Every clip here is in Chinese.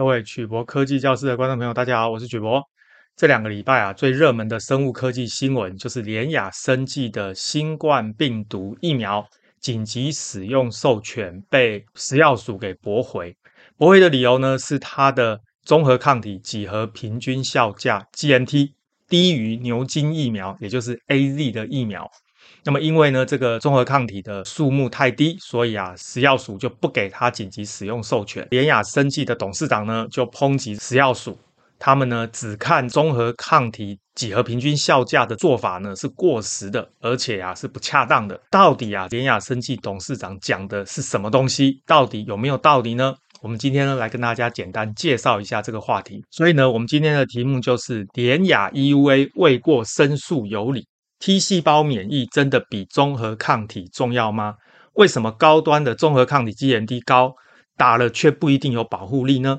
各位曲博科技教室的观众朋友，大家好，我是曲博。这两个礼拜啊，最热门的生物科技新闻就是联雅生技的新冠病毒疫苗紧急使用授权被食药署给驳回。驳回的理由呢，是它的综合抗体几何平均效价 GMT 低于牛津疫苗，也就是 AZ 的疫苗。那么因为呢，这个综合抗体的数目太低，所以啊，食药署就不给他紧急使用授权。联雅生技的董事长呢，就抨击食药署，他们呢只看综合抗体几何平均效价的做法呢是过时的，而且啊是不恰当的。到底啊，联雅生技董事长讲的是什么东西？到底有没有道理呢？我们今天呢来跟大家简单介绍一下这个话题。所以呢，我们今天的题目就是联雅 EUA 未过申诉有理。T 细胞免疫真的比综合抗体重要吗？为什么高端的综合抗体 GMT 高，打了却不一定有保护力呢？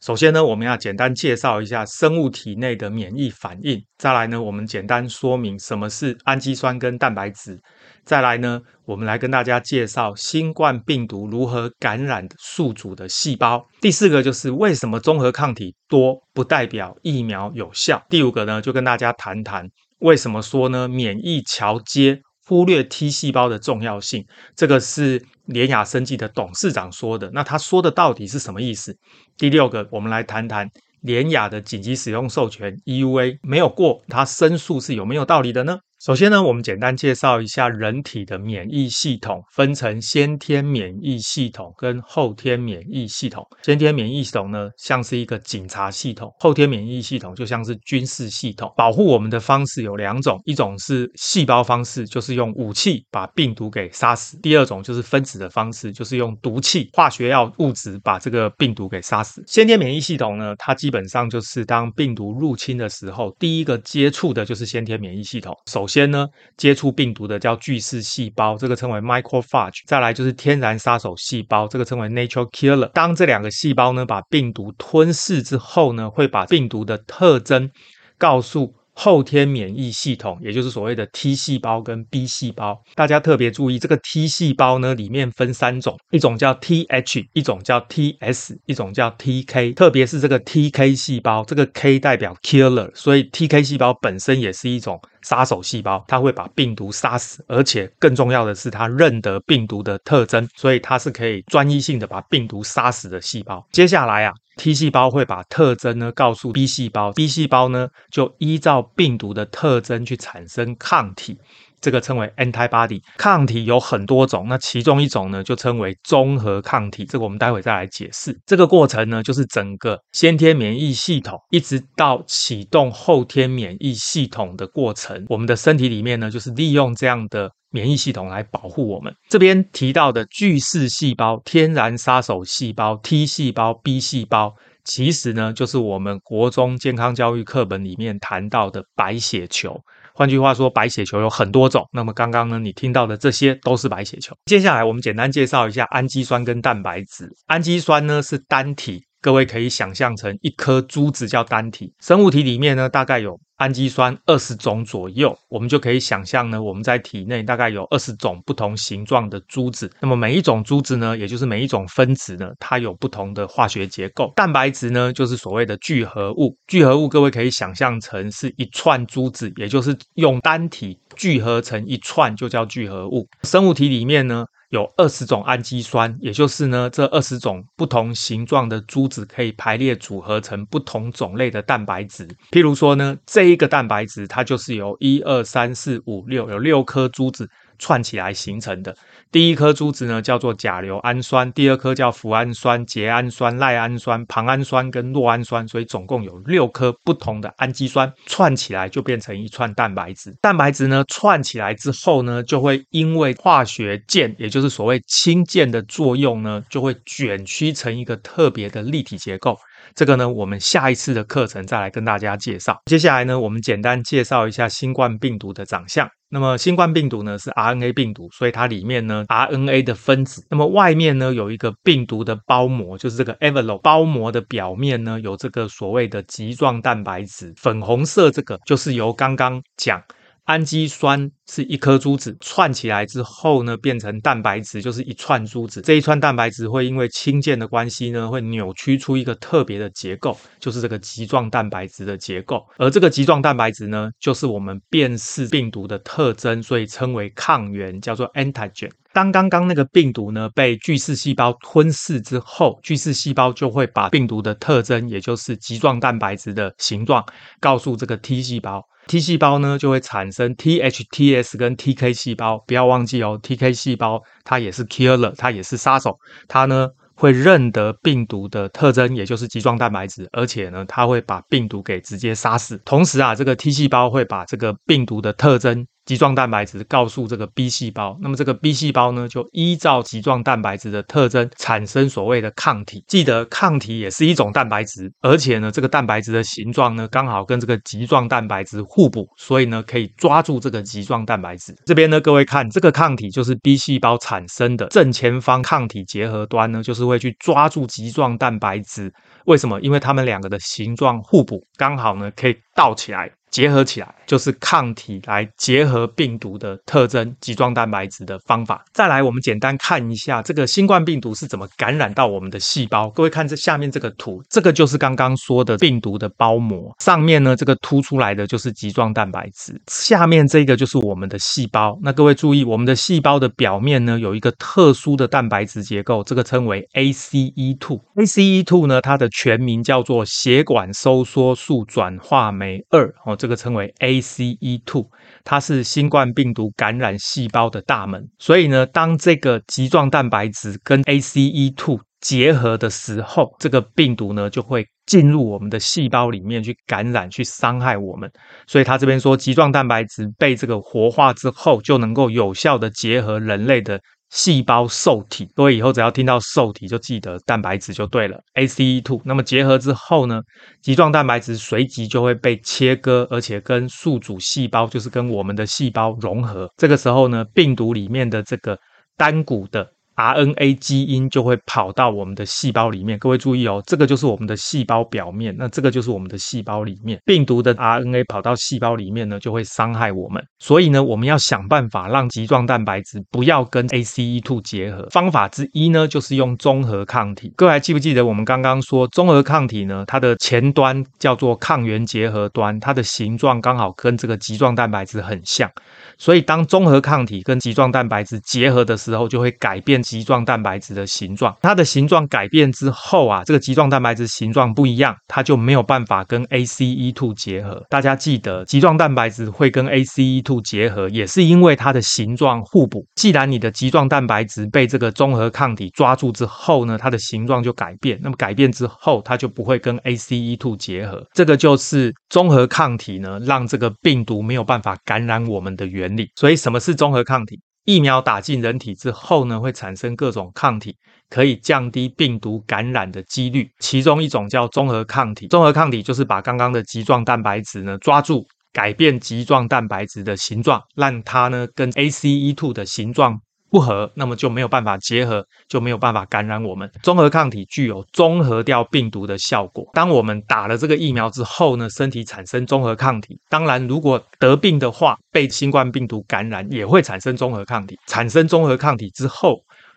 首先呢，我们要简单介绍一下生物体内的免疫反应。再来呢，我们简单说明什么是氨基酸跟蛋白质。再来呢，我们来跟大家介绍新冠病毒如何感染宿主的细胞。第四个就是为什么综合抗体多不代表疫苗有效。第五个呢，就跟大家谈谈。为什么说呢？免疫桥接忽略 T 细胞的重要性，这个是联雅生技的董事长说的。那他说的到底是什么意思？第六个，我们来谈谈联雅的紧急使用授权 EUA 没有过，他申诉是有没有道理的呢？首先呢，我们简单介绍一下人体的免疫系统，分成先天免疫系统跟后天免疫系统。先天免疫系统呢，像是一个警察系统；后天免疫系统就像是军事系统。保护我们的方式有两种，一种是细胞方式，就是用武器把病毒给杀死；第二种就是分子的方式，就是用毒气、化学药物质把这个病毒给杀死。先天免疫系统呢，它基本上就是当病毒入侵的时候，第一个接触的就是先天免疫系统。首先呢，接触病毒的叫巨噬细胞，这个称为 microphage；。再来就是天然杀手细胞，这个称为 n a t u r e killer。当这两个细胞呢把病毒吞噬之后呢，会把病毒的特征告诉后天免疫系统，也就是所谓的 T 细胞跟 B 细胞。大家特别注意，这个 T 细胞呢里面分三种，一种叫 TH，一种叫 TS，一种叫 TK。特别是这个 TK 细胞，这个 K 代表 killer，所以 TK 细胞本身也是一种。杀手细胞，它会把病毒杀死，而且更重要的是，它认得病毒的特征，所以它是可以专一性的把病毒杀死的细胞。接下来啊，T 细胞会把特征呢告诉 B 细胞，B 细胞呢就依照病毒的特征去产生抗体。这个称为 antibody，抗体有很多种，那其中一种呢就称为综合抗体，这个我们待会再来解释。这个过程呢就是整个先天免疫系统一直到启动后天免疫系统的过程，我们的身体里面呢就是利用这样的免疫系统来保护我们。这边提到的巨噬细胞、天然杀手细胞、T 细胞、B 细胞，其实呢就是我们国中健康教育课本里面谈到的白血球。换句话说，白血球有很多种。那么刚刚呢，你听到的这些都是白血球。接下来，我们简单介绍一下氨基酸跟蛋白质。氨基酸呢是单体。各位可以想象成一颗珠子叫单体，生物体里面呢大概有氨基酸二十种左右，我们就可以想象呢我们在体内大概有二十种不同形状的珠子，那么每一种珠子呢，也就是每一种分子呢，它有不同的化学结构。蛋白质呢就是所谓的聚合物，聚合物各位可以想象成是一串珠子，也就是用单体聚合成一串就叫聚合物。生物体里面呢。有二十种氨基酸，也就是呢，这二十种不同形状的珠子可以排列组合成不同种类的蛋白质。譬如说呢，这一个蛋白质它就是由一二三四五六有六颗珠子串起来形成的。第一颗珠子呢叫做甲硫氨酸，第二颗叫脯氨酸、楝氨酸、赖氨酸、庞氨酸跟酪氨酸，所以总共有六颗不同的氨基酸串起来就变成一串蛋白质。蛋白质呢串起来之后呢，就会因为化学键，也就是所谓氢键的作用呢，就会卷曲成一个特别的立体结构。这个呢，我们下一次的课程再来跟大家介绍。接下来呢，我们简单介绍一下新冠病毒的长相。那么新冠病毒呢是 RNA 病毒，所以它里面呢 RNA 的分子，那么外面呢有一个病毒的包膜，就是这个 envelope 包膜的表面呢有这个所谓的棘状蛋白质，粉红色这个就是由刚刚讲氨基酸是一颗珠子串起来之后呢，变成蛋白质，就是一串珠子。这一串蛋白质会因为氢键的关系呢，会扭曲出一个特别的结构，就是这个棘状蛋白质的结构。而这个棘状蛋白质呢，就是我们辨识病毒的特征，所以称为抗原，叫做 antigen。当刚刚那个病毒呢被巨噬细胞吞噬之后，巨噬细胞就会把病毒的特征，也就是棘状蛋白质的形状，告诉这个 T 细胞。T 细胞呢就会产生 THTS 跟 TK 细胞，不要忘记哦，TK 细胞它也是 killer，它也是杀手，它呢会认得病毒的特征，也就是棘状蛋白质，而且呢它会把病毒给直接杀死。同时啊，这个 T 细胞会把这个病毒的特征。棘状蛋白质告诉这个 B 细胞，那么这个 B 细胞呢，就依照棘状蛋白质的特征产生所谓的抗体。记得抗体也是一种蛋白质，而且呢，这个蛋白质的形状呢，刚好跟这个棘状蛋白质互补，所以呢，可以抓住这个棘状蛋白质。这边呢，各位看这个抗体就是 B 细胞产生的正前方抗体结合端呢，就是会去抓住棘状蛋白质。为什么？因为它们两个的形状互补，刚好呢，可以倒起来。结合起来就是抗体来结合病毒的特征，棘状蛋白质的方法。再来，我们简单看一下这个新冠病毒是怎么感染到我们的细胞。各位看这下面这个图，这个就是刚刚说的病毒的包膜，上面呢这个凸出来的就是棘状蛋白质，下面这个就是我们的细胞。那各位注意，我们的细胞的表面呢有一个特殊的蛋白质结构，这个称为 ACE2。ACE2 呢，它的全名叫做血管收缩素转化酶二哦。这个称为 ACE2，它是新冠病毒感染细胞的大门。所以呢，当这个棘状蛋白质跟 ACE2 结合的时候，这个病毒呢就会进入我们的细胞里面去感染、去伤害我们。所以他这边说，棘状蛋白质被这个活化之后，就能够有效地结合人类的。细胞受体，所以以后只要听到受体，就记得蛋白质就对了。ACE2，那么结合之后呢，棘状蛋白质随即就会被切割，而且跟宿主细胞，就是跟我们的细胞融合。这个时候呢，病毒里面的这个单股的。RNA 基因就会跑到我们的细胞里面，各位注意哦，这个就是我们的细胞表面，那这个就是我们的细胞里面。病毒的 RNA 跑到细胞里面呢，就会伤害我们。所以呢，我们要想办法让棘状蛋白质不要跟 ACE2 结合。方法之一呢，就是用中和抗体。各位还记不记得我们刚刚说中和抗体呢？它的前端叫做抗原结合端，它的形状刚好跟这个棘状蛋白质很像。所以，当中和抗体跟棘状蛋白质结合的时候，就会改变棘状蛋白质的形状。它的形状改变之后啊，这个棘状蛋白质形状不一样，它就没有办法跟 ACE2 结合。大家记得，棘状蛋白质会跟 ACE2 结合，也是因为它的形状互补。既然你的棘状蛋白质被这个中和抗体抓住之后呢，它的形状就改变。那么改变之后，它就不会跟 ACE2 结合。这个就是中和抗体呢，让这个病毒没有办法感染我们的原理。所以，什么是中和抗体？疫苗打进人体之后呢，会产生各种抗体，可以降低病毒感染的几率。其中一种叫中和抗体。中和抗体就是把刚刚的棘状蛋白质呢抓住，改变棘状蛋白质的形状，让它呢跟 ACE2 的形状。不合，那么就没有办法结合，就没有办法感染我们。中和抗体具有中和掉病毒的效果。当我们打了这个疫苗之后呢，身体产生中和抗体。当然，如果得病的话，被新冠病毒感染也会产生中和抗体。产生中和抗体之后，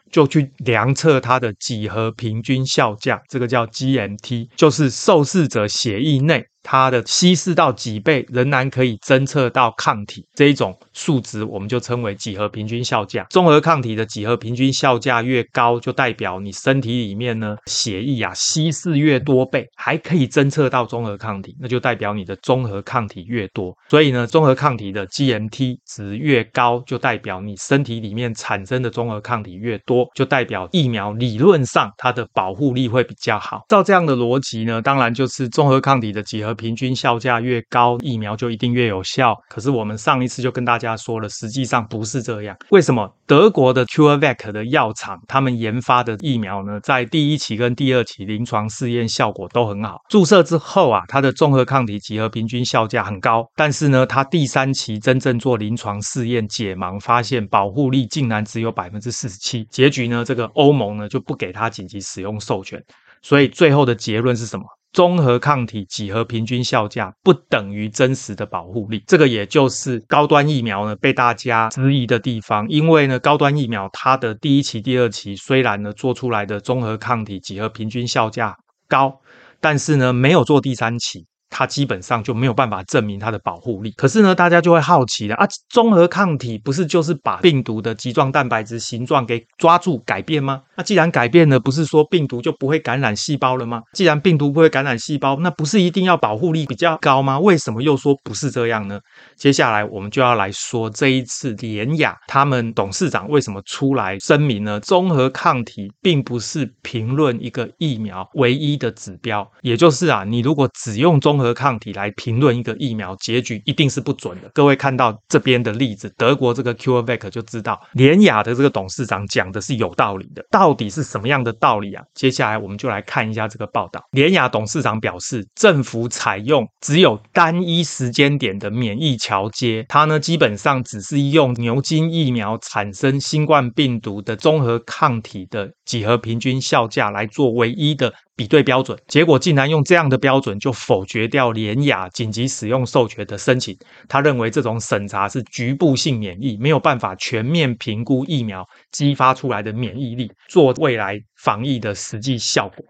就去量测它的几何平均效价，这个叫 GMT，就是受试者血液内。它的稀释到几倍仍然可以侦测到抗体这一种数值，我们就称为几何平均效价。中和抗体的几何平均效价越高，就代表你身体里面呢血液啊稀释越多倍，还可以侦测到中和抗体，那就代表你的中和抗体越多。所以呢，中和抗体的 GMT 值越高，就代表你身体里面产生的中和抗体越多，就代表疫苗理论上它的保护力会比较好。照这样的逻辑呢，当然就是中和抗体的几何。平均效价越高，疫苗就一定越有效。可是我们上一次就跟大家说了，实际上不是这样。为什么？德国的 CureVac 的药厂，他们研发的疫苗呢，在第一期跟第二期临床试验效果都很好。注射之后啊，它的综合抗体几何平均效价很高。但是呢，它第三期真正做临床试验解盲，发现保护力竟然只有百分之四十七。结局呢，这个欧盟呢就不给它紧急使用授权。所以最后的结论是什么？综合抗体几何平均效价不等于真实的保护力，这个也就是高端疫苗呢被大家质疑的地方。因为呢，高端疫苗它的第一期、第二期虽然呢做出来的综合抗体几何平均效价高，但是呢没有做第三期。它基本上就没有办法证明它的保护力。可是呢，大家就会好奇了啊，综合抗体不是就是把病毒的棘状蛋白质形状给抓住改变吗？那既然改变了，不是说病毒就不会感染细胞了吗？既然病毒不会感染细胞，那不是一定要保护力比较高吗？为什么又说不是这样呢？接下来我们就要来说这一次联雅他们董事长为什么出来声明呢？综合抗体并不是评论一个疫苗唯一的指标，也就是啊，你如果只用综合综合抗体来评论一个疫苗，结局一定是不准的。各位看到这边的例子，德国这个 CureVac 就知道，联雅的这个董事长讲的是有道理的。到底是什么样的道理啊？接下来我们就来看一下这个报道。联雅董事长表示，政府采用只有单一时间点的免疫桥接，它呢基本上只是用牛津疫苗产生新冠病毒的综合抗体的几何平均效价来做唯一的。比对标准，结果竟然用这样的标准就否决掉联雅紧急使用授权的申请。他认为这种审查是局部性免疫，没有办法全面评估疫苗激发出来的免疫力，做未来防疫的实际效果。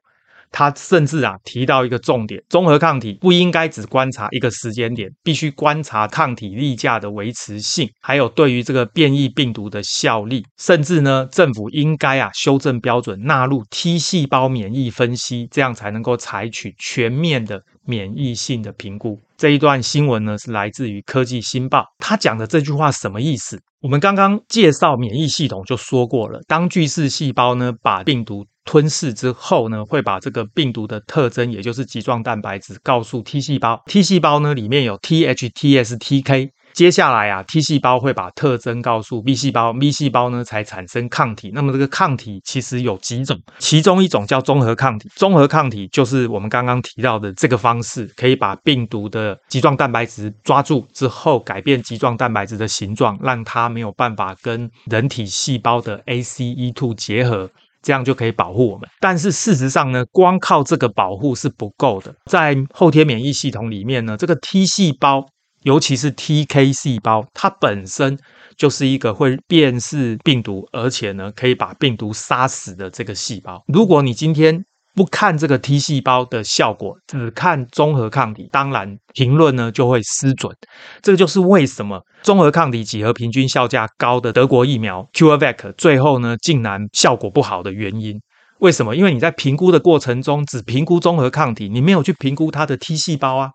他甚至啊提到一个重点，综合抗体不应该只观察一个时间点，必须观察抗体例假的维持性，还有对于这个变异病毒的效力，甚至呢政府应该啊修正标准，纳入 T 细胞免疫分析，这样才能够采取全面的免疫性的评估。这一段新闻呢是来自于科技新报，他讲的这句话什么意思？我们刚刚介绍免疫系统就说过了，当巨噬细胞呢把病毒吞噬之后呢，会把这个病毒的特征，也就是棘状蛋白质，告诉 T 细胞。T 细胞呢里面有 TH、TS、TK。接下来啊，T 细胞会把特征告诉 B 细胞，B 细胞呢才产生抗体。那么这个抗体其实有几种，其中一种叫综合抗体。综合抗体就是我们刚刚提到的这个方式，可以把病毒的棘状蛋白质抓住之后，改变棘状蛋白质的形状，让它没有办法跟人体细胞的 ACE2 结合。这样就可以保护我们，但是事实上呢，光靠这个保护是不够的。在后天免疫系统里面呢，这个 T 细胞，尤其是 TK 细胞，它本身就是一个会辨识病毒，而且呢可以把病毒杀死的这个细胞。如果你今天，不看这个 T 细胞的效果，只看综合抗体，当然评论呢就会失准。这个就是为什么综合抗体几何平均效价高的德国疫苗 CureVac 最后呢竟然效果不好的原因。为什么？因为你在评估的过程中只评估综合抗体，你没有去评估它的 T 细胞啊。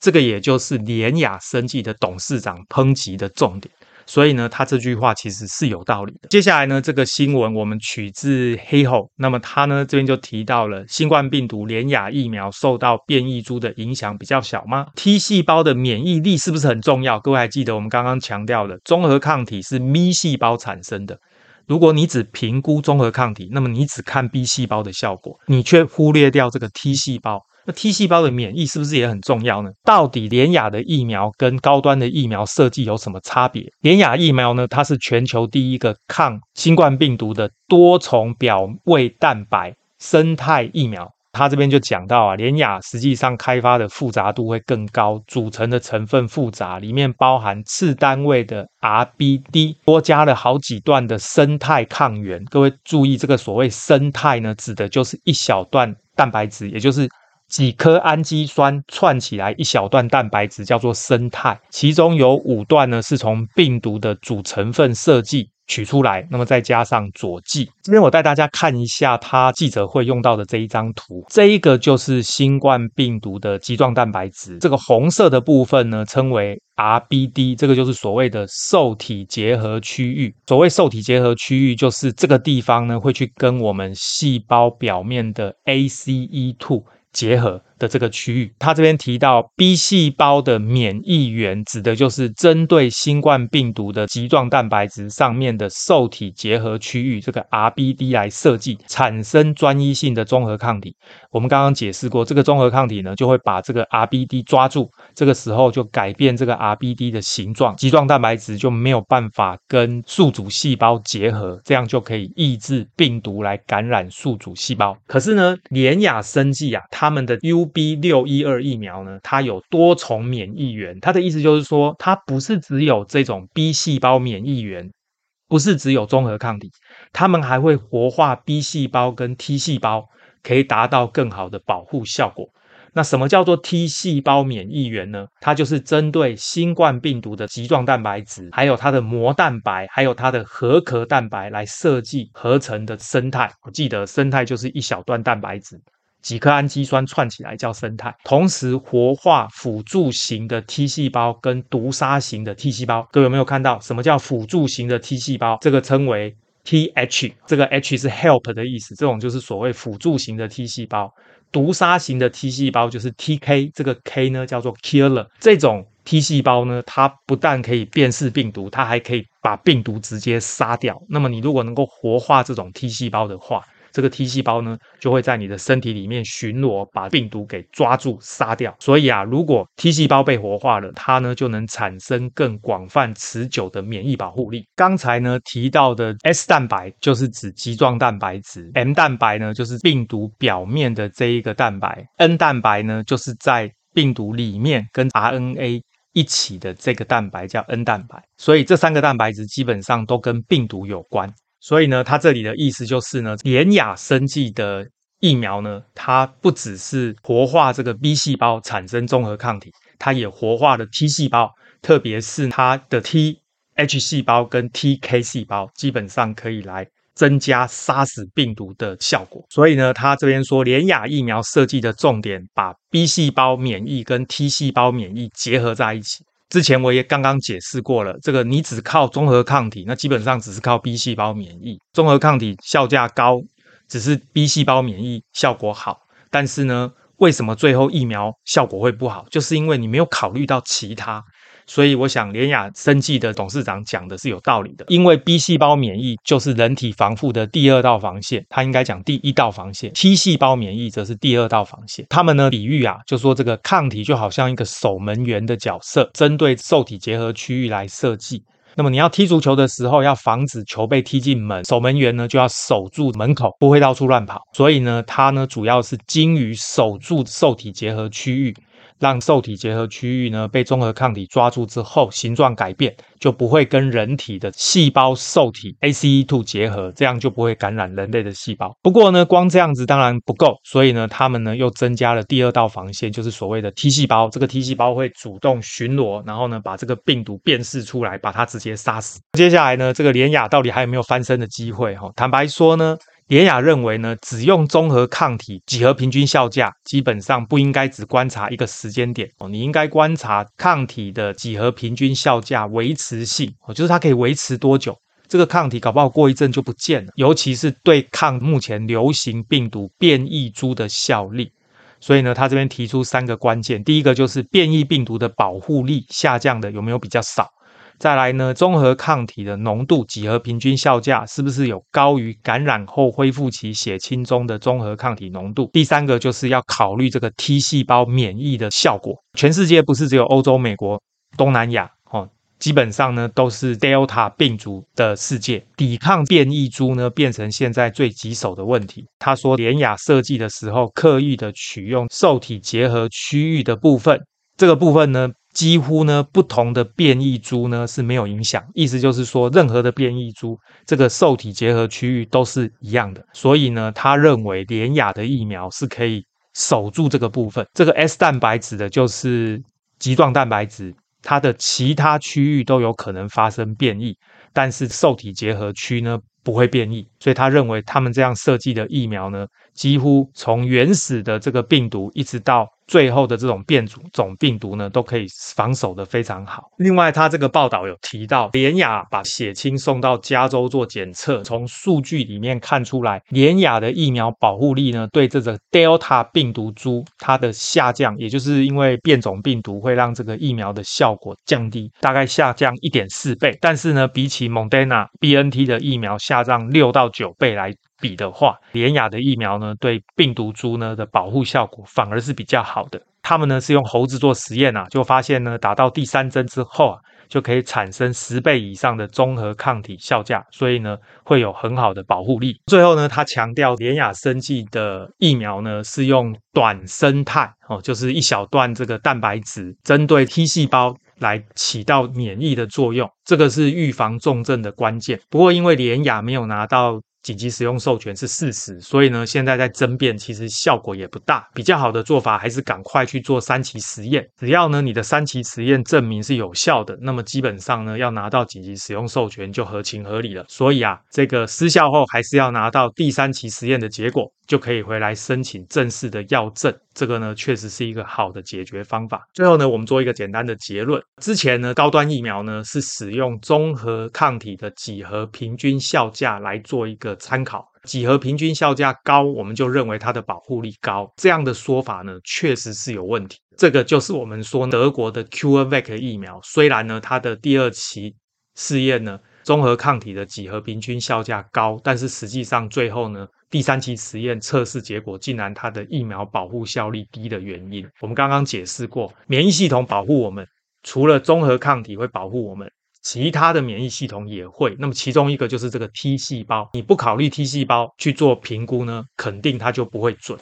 这个也就是联雅生技的董事长抨击的重点。所以呢，他这句话其实是有道理的。接下来呢，这个新闻我们取自黑后，那么他呢这边就提到了新冠病毒联雅疫苗受到变异株的影响比较小吗？T 细胞的免疫力是不是很重要？各位还记得我们刚刚强调的综合抗体是 B 细胞产生的。如果你只评估综合抗体，那么你只看 B 细胞的效果，你却忽略掉这个 T 细胞。那 T 细胞的免疫是不是也很重要呢？到底联雅的疫苗跟高端的疫苗设计有什么差别？联雅疫苗呢，它是全球第一个抗新冠病毒的多重表位蛋白生态疫苗。它这边就讲到啊，联雅实际上开发的复杂度会更高，组成的成分复杂，里面包含次单位的 RBD，多加了好几段的生态抗原。各位注意，这个所谓生态呢，指的就是一小段蛋白质，也就是。几颗氨基酸串起来一小段蛋白质叫做生态，其中有五段呢是从病毒的主成分设计取出来，那么再加上佐剂。这边我带大家看一下他记者会用到的这一张图，这一个就是新冠病毒的基状蛋白质，这个红色的部分呢称为 RBD，这个就是所谓的受体结合区域。所谓受体结合区域，就是这个地方呢会去跟我们细胞表面的 ACE2。结合，的这个区域。他这边提到 B 细胞的免疫原，指的就是针对新冠病毒的棘状蛋白质上面的受体结合区域，这个 RBD 来设计产生专一性的综合抗体。我们刚刚解释过，这个综合抗体呢，就会把这个 RBD 抓住，这个时候就改变这个 RBD 的形状，棘状蛋白质就没有办法跟宿主细胞结合，这样就可以抑制病毒来感染宿主细胞。可是呢，联亚生技啊，他们的 U B 六一二疫苗呢，它有多重免疫原，它的意思就是说，它不是只有这种 B 细胞免疫原，不是只有综合抗体，它们还会活化 B 细胞跟 T 细胞，可以达到更好的保护效果。那什么叫做 T 细胞免疫原呢？它就是针对新冠病毒的棘状蛋白质，还有它的膜蛋白，还有它的核壳蛋白来设计合成的生态。我记得生态就是一小段蛋白质，几颗氨基酸串起来叫生态。同时活化辅助型的 T 细胞跟毒杀型的 T 细胞。各位有没有看到什么叫辅助型的 T 细胞？这个称为 TH，这个 H 是 help 的意思，这种就是所谓辅助型的 T 细胞。毒杀型的 T 细胞就是 TK，这个 K 呢叫做 killer。这种 T 细胞呢，它不但可以辨识病毒，它还可以把病毒直接杀掉。那么你如果能够活化这种 T 细胞的话，这个 T 细胞呢，就会在你的身体里面巡逻，把病毒给抓住、杀掉。所以啊，如果 T 细胞被活化了，它呢就能产生更广泛、持久的免疫保护力。刚才呢提到的 S 蛋白就是指棘状蛋白质，M 蛋白呢就是病毒表面的这一个蛋白，N 蛋白呢就是在病毒里面跟 RNA 一起的这个蛋白叫 N 蛋白。所以这三个蛋白质基本上都跟病毒有关。所以呢，它这里的意思就是呢，联亚生计的疫苗呢，它不只是活化这个 B 细胞产生综合抗体，它也活化了 T 细胞，特别是它的 T H 细胞跟 T K 细胞，基本上可以来增加杀死病毒的效果。所以呢，他这边说联雅疫苗设计的重点，把 B 细胞免疫跟 T 细胞免疫结合在一起。之前我也刚刚解释过了，这个你只靠综合抗体，那基本上只是靠 B 细胞免疫。综合抗体效价高，只是 B 细胞免疫效果好，但是呢，为什么最后疫苗效果会不好？就是因为你没有考虑到其他。所以我想，联雅生技的董事长讲的是有道理的，因为 B 细胞免疫就是人体防护的第二道防线，他应该讲第一道防线；T 细胞免疫则是第二道防线。他们呢，比喻啊，就说这个抗体就好像一个守门员的角色，针对受体结合区域来设计。那么你要踢足球的时候，要防止球被踢进门，守门员呢就要守住门口，不会到处乱跑。所以呢，它呢主要是精于守住受体结合区域。让受体结合区域呢被综合抗体抓住之后，形状改变，就不会跟人体的细胞受体 ACE2 结合，这样就不会感染人类的细胞。不过呢，光这样子当然不够，所以呢，他们呢又增加了第二道防线，就是所谓的 T 细胞。这个 T 细胞会主动巡逻，然后呢把这个病毒辨识出来，把它直接杀死。接下来呢，这个联亚到底还有没有翻身的机会？哈，坦白说呢。典雅认为呢，只用综合抗体几何平均效价，基本上不应该只观察一个时间点哦，你应该观察抗体的几何平均效价维持性哦，就是它可以维持多久，这个抗体搞不好过一阵就不见了，尤其是对抗目前流行病毒变异株的效力。所以呢，他这边提出三个关键，第一个就是变异病毒的保护力下降的有没有比较少。再来呢，综合抗体的浓度几何平均效价是不是有高于感染后恢复期血清中的综合抗体浓度？第三个就是要考虑这个 T 细胞免疫的效果。全世界不是只有欧洲、美国、东南亚哦，基本上呢都是 Delta 病毒的世界，抵抗变异株呢变成现在最棘手的问题。他说，联雅设计的时候刻意的取用受体结合区域的部分，这个部分呢。几乎呢，不同的变异株呢是没有影响，意思就是说，任何的变异株，这个受体结合区域都是一样的。所以呢，他认为联亚的疫苗是可以守住这个部分。这个 S 蛋白指的就是棘状蛋白质，它的其他区域都有可能发生变异，但是受体结合区呢不会变异。所以他认为他们这样设计的疫苗呢，几乎从原始的这个病毒一直到最后的这种变种种病毒呢，都可以防守得非常好。另外，他这个报道有提到，联雅把血清送到加州做检测，从数据里面看出来，联雅的疫苗保护力呢，对这个 Delta 病毒株它的下降，也就是因为变种病毒会让这个疫苗的效果降低，大概下降一点四倍。但是呢，比起 Moderna BNT 的疫苗下降六到九倍来比的话，联雅的疫苗呢，对病毒株呢的保护效果反而是比较好的。他们呢是用猴子做实验啊，就发现呢，打到第三针之后啊，就可以产生十倍以上的综合抗体效价，所以呢会有很好的保护力。最后呢，他强调联雅生技的疫苗呢是用短生态哦，就是一小段这个蛋白质针对 T 细胞来起到免疫的作用，这个是预防重症的关键。不过因为联雅没有拿到。紧急使用授权是事实，所以呢，现在在争辩，其实效果也不大。比较好的做法还是赶快去做三期实验。只要呢，你的三期实验证明是有效的，那么基本上呢，要拿到紧急使用授权就合情合理了。所以啊，这个失效后还是要拿到第三期实验的结果。就可以回来申请正式的药证，这个呢确实是一个好的解决方法。最后呢，我们做一个简单的结论：之前呢，高端疫苗呢是使用综合抗体的几何平均效价来做一个参考，几何平均效价高，我们就认为它的保护力高。这样的说法呢，确实是有问题。这个就是我们说德国的 CureVac 疫苗，虽然呢它的第二期试验呢，综合抗体的几何平均效价高，但是实际上最后呢。第三期实验测试结果竟然它的疫苗保护效力低的原因，我们刚刚解释过，免疫系统保护我们，除了综合抗体会保护我们，其他的免疫系统也会。那么其中一个就是这个 T 细胞，你不考虑 T 细胞去做评估呢，肯定它就不会准。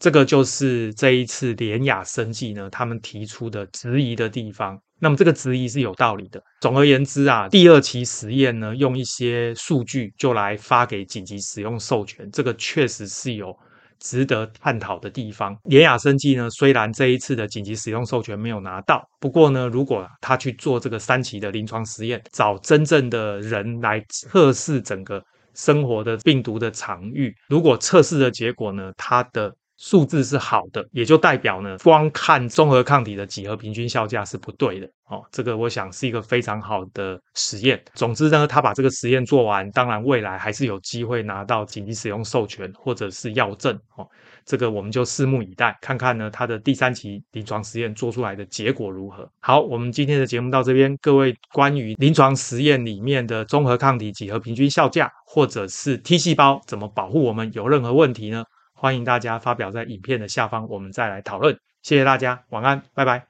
这个就是这一次联雅生技呢，他们提出的质疑的地方。那么这个质疑是有道理的。总而言之啊，第二期实验呢，用一些数据就来发给紧急使用授权，这个确实是有值得探讨的地方。联雅生技呢，虽然这一次的紧急使用授权没有拿到，不过呢，如果他去做这个三期的临床实验，找真正的人来测试整个生活的病毒的场域，如果测试的结果呢，它的数字是好的，也就代表呢，光看综合抗体的几何平均效价是不对的哦。这个我想是一个非常好的实验。总之呢，他把这个实验做完，当然未来还是有机会拿到紧急使用授权或者是药证哦。这个我们就拭目以待，看看呢他的第三期临床实验做出来的结果如何。好，我们今天的节目到这边，各位关于临床实验里面的综合抗体几何平均效价或者是 T 细胞怎么保护我们，有任何问题呢？欢迎大家发表在影片的下方，我们再来讨论。谢谢大家，晚安，拜拜。